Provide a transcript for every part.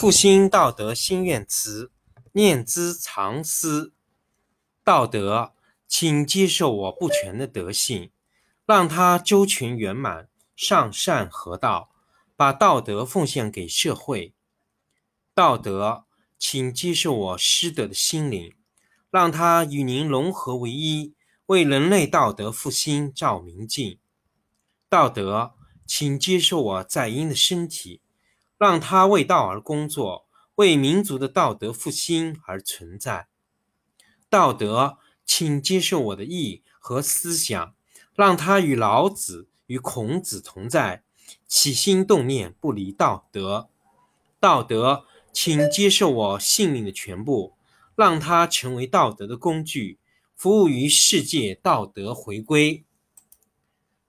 复兴道德心愿词，念兹常思。道德，请接受我不全的德性，让它周全圆满，上善合道，把道德奉献给社会。道德，请接受我失德的心灵，让它与您融合为一，为人类道德复兴照明镜。道德，请接受我在阴的身体。让他为道而工作，为民族的道德复兴而存在。道德，请接受我的意和思想，让他与老子、与孔子同在，起心动念不离道德。道德，请接受我性命的全部，让它成为道德的工具，服务于世界道德回归。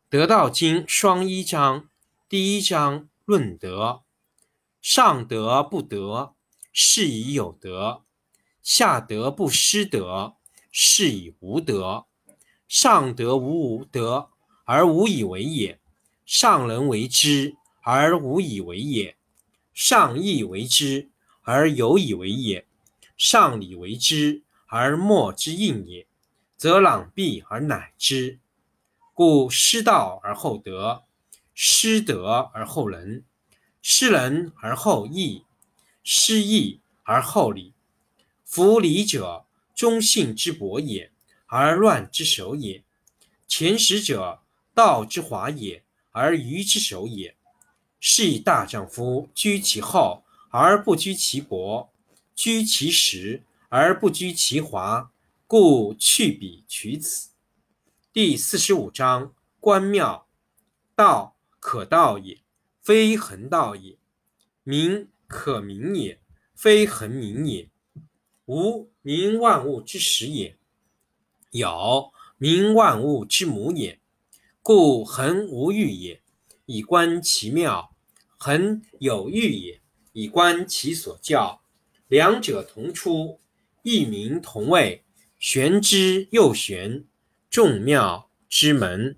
德道经双一章第一章论德。上德不德，是以有德；下德不失德，是以无德。上德无德而无以为也，上人为之而无以为也，上义为之而有以为也，上礼为之而莫之应也，则攘臂而乃之。故失道而后德，失德而后仁。失仁而后义，失义而后礼。夫礼者，忠信之薄也，而乱之首也；前识者，道之华也，而愚之首也。是以大丈夫居其厚而不居其薄，居其实而不居其华，故去彼取此。第四十五章：关庙，道可道也。非恒道也，名可名也；非恒名也，无名万物之始也，有名万物之母也。故恒无欲也，以观其妙；恒有欲也，以观其所教。两者同出，异名同谓，玄之又玄，众妙之门。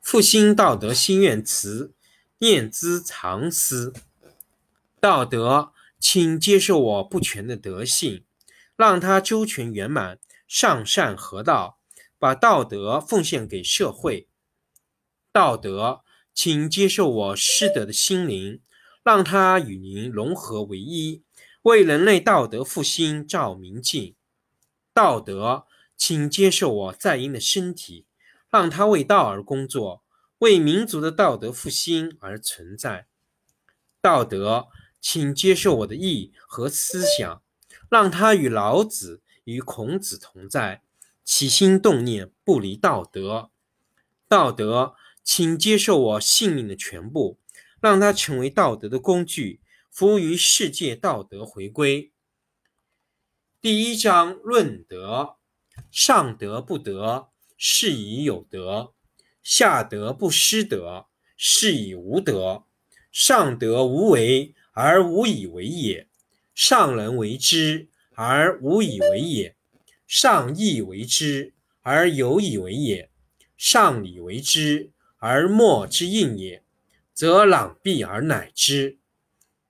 复兴道德心愿词。念兹常思，道德，请接受我不全的德性，让它周全圆满，上善合道，把道德奉献给社会。道德，请接受我失德的心灵，让它与您融合为一，为人类道德复兴照明镜。道德，请接受我在阴的身体，让它为道而工作。为民族的道德复兴而存在，道德，请接受我的意和思想，让它与老子、与孔子同在，起心动念不离道德。道德，请接受我性命的全部，让它成为道德的工具，服务于世界道德回归。第一章论德：上德不德，是以有德。下德不失德，是以无德；上德无为而无以为也，上人为之而无以为也，上义为之而有以为也，上礼为之而莫之应也，则攘臂而乃之。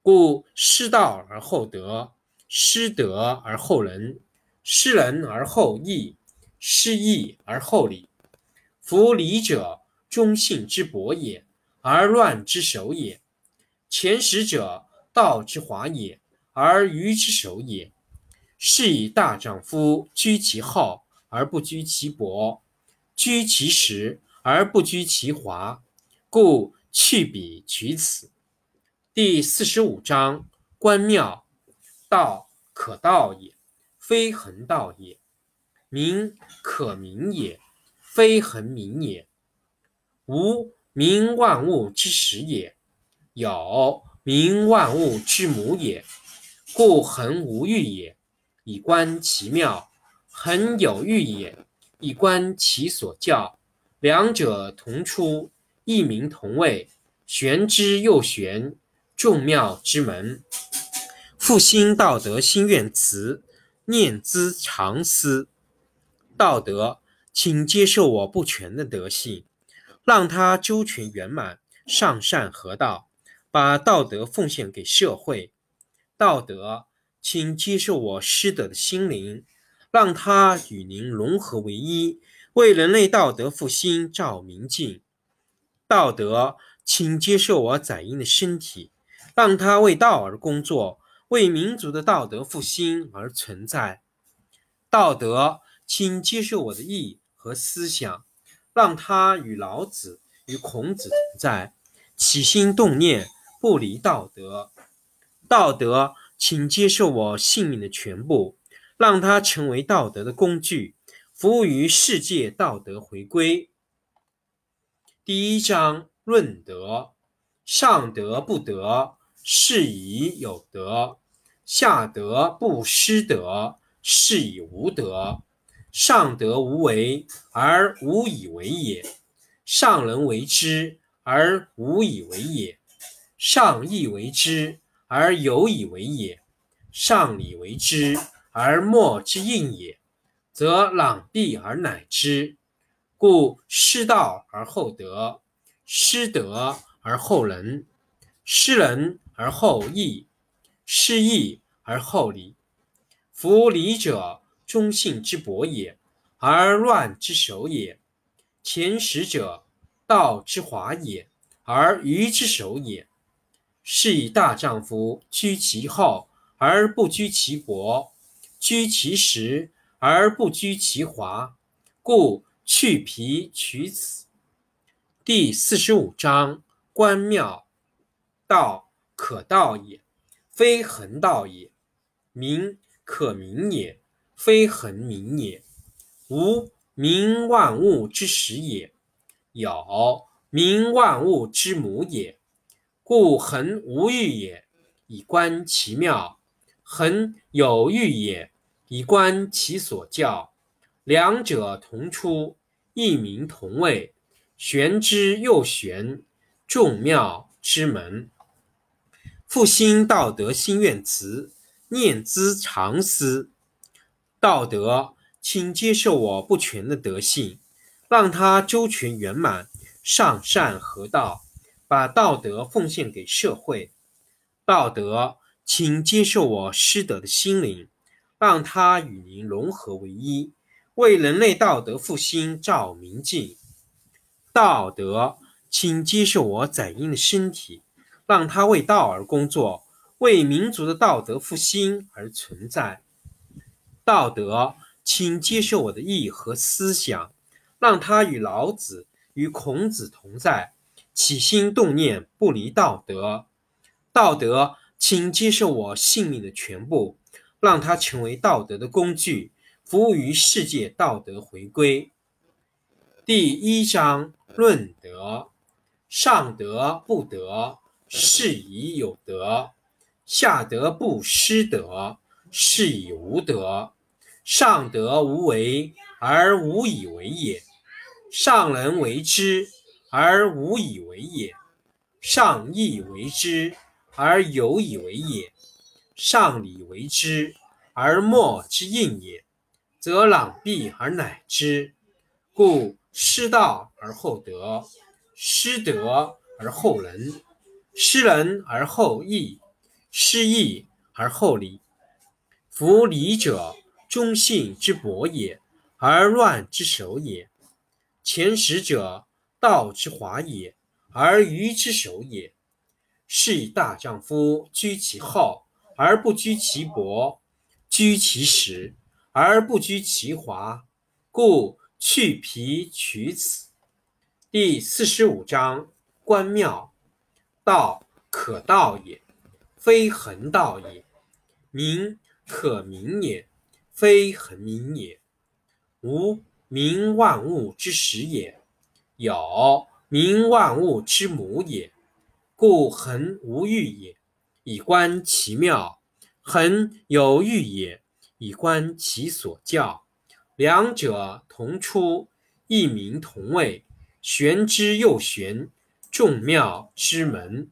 故失道而后德，失德而后仁，失仁而后义，失义而后礼。夫礼者，忠信之薄也，而乱之首也；前识者，道之华也，而愚之首也。是以大丈夫居其厚而不居其薄，居其实而不居其华，故去彼取此。第四十五章：关庙，道可道也，非恒道也；名可名也。非恒名也，无名万物之始也，有名万物之母也。故恒无欲也，以观其妙；恒有欲也，以观其所教。两者同出，异名同谓，玄之又玄，众妙之门。复兴道德心愿词，念兹常思，道德。请接受我不全的德性，让它周全圆满，上善合道，把道德奉献给社会。道德，请接受我失德的心灵，让它与您融合为一，为人类道德复兴照明镜。道德，请接受我载音的身体，让它为道而工作，为民族的道德复兴而存在。道德，请接受我的意和思想，让他与老子、与孔子同在，起心动念不离道德。道德，请接受我性命的全部，让它成为道德的工具，服务于世界道德回归。第一章论德：上德不德，是以有德；下德不失德，是以无德。上德无为而无以为也，上人为之而无以为也，上义为之。而有以为也，上礼为之而莫之应也，则攘臂而乃之。故失道而后德，失德而后仁，失仁而后义，失义而后礼。夫礼者，忠信之薄也，而乱之首也；前识者，道之华也，而愚之首也。是以大丈夫居其厚而不居其薄，居其实而不居其华，故去皮取此。第四十五章：关庙，道可道也，非恒道也；名可名也，非恒名也。无名，万物之始也；有名，万物之母也。故恒无欲也，以观其妙；恒有欲也，以观其所教。两者同出，异名同谓，玄之又玄，众妙之门。复兴道德心愿词，念兹常思。道德，请接受我不全的德性，让它周全圆满，上善合道。把道德奉献给社会，道德，请接受我师德的心灵，让它与您融合为一，为人类道德复兴照明镜。道德，请接受我载音的身体，让它为道而工作，为民族的道德复兴而存在。道德，请接受我的意和思想，让它与老子、与孔子同在。起心动念不离道德，道德，请接受我性命的全部，让它成为道德的工具，服务于世界道德回归。第一章论德：上德不德，是以有德；下德不失德，是以无德。上德无为而无以为也，上人为之。而无以为也，上义为之而有以为也，上礼为之而莫之应也，则攘臂而乃之。故失道而后德，失德而后仁，失仁而后义，失义而后礼。夫礼者，忠信之薄也，而乱之首也。前识者。道之华也，而愚之首也。是以大丈夫居其厚而不居其薄，居其实而不居其华，故去皮取此。第四十五章：关庙，道可道也，非恒道也；名可名也，非恒名也。无名，万物之始也。有名万物之母也，故恒无欲也，以观其妙；恒有欲也，以观其所教。两者同出，异名同谓，玄之又玄，众妙之门。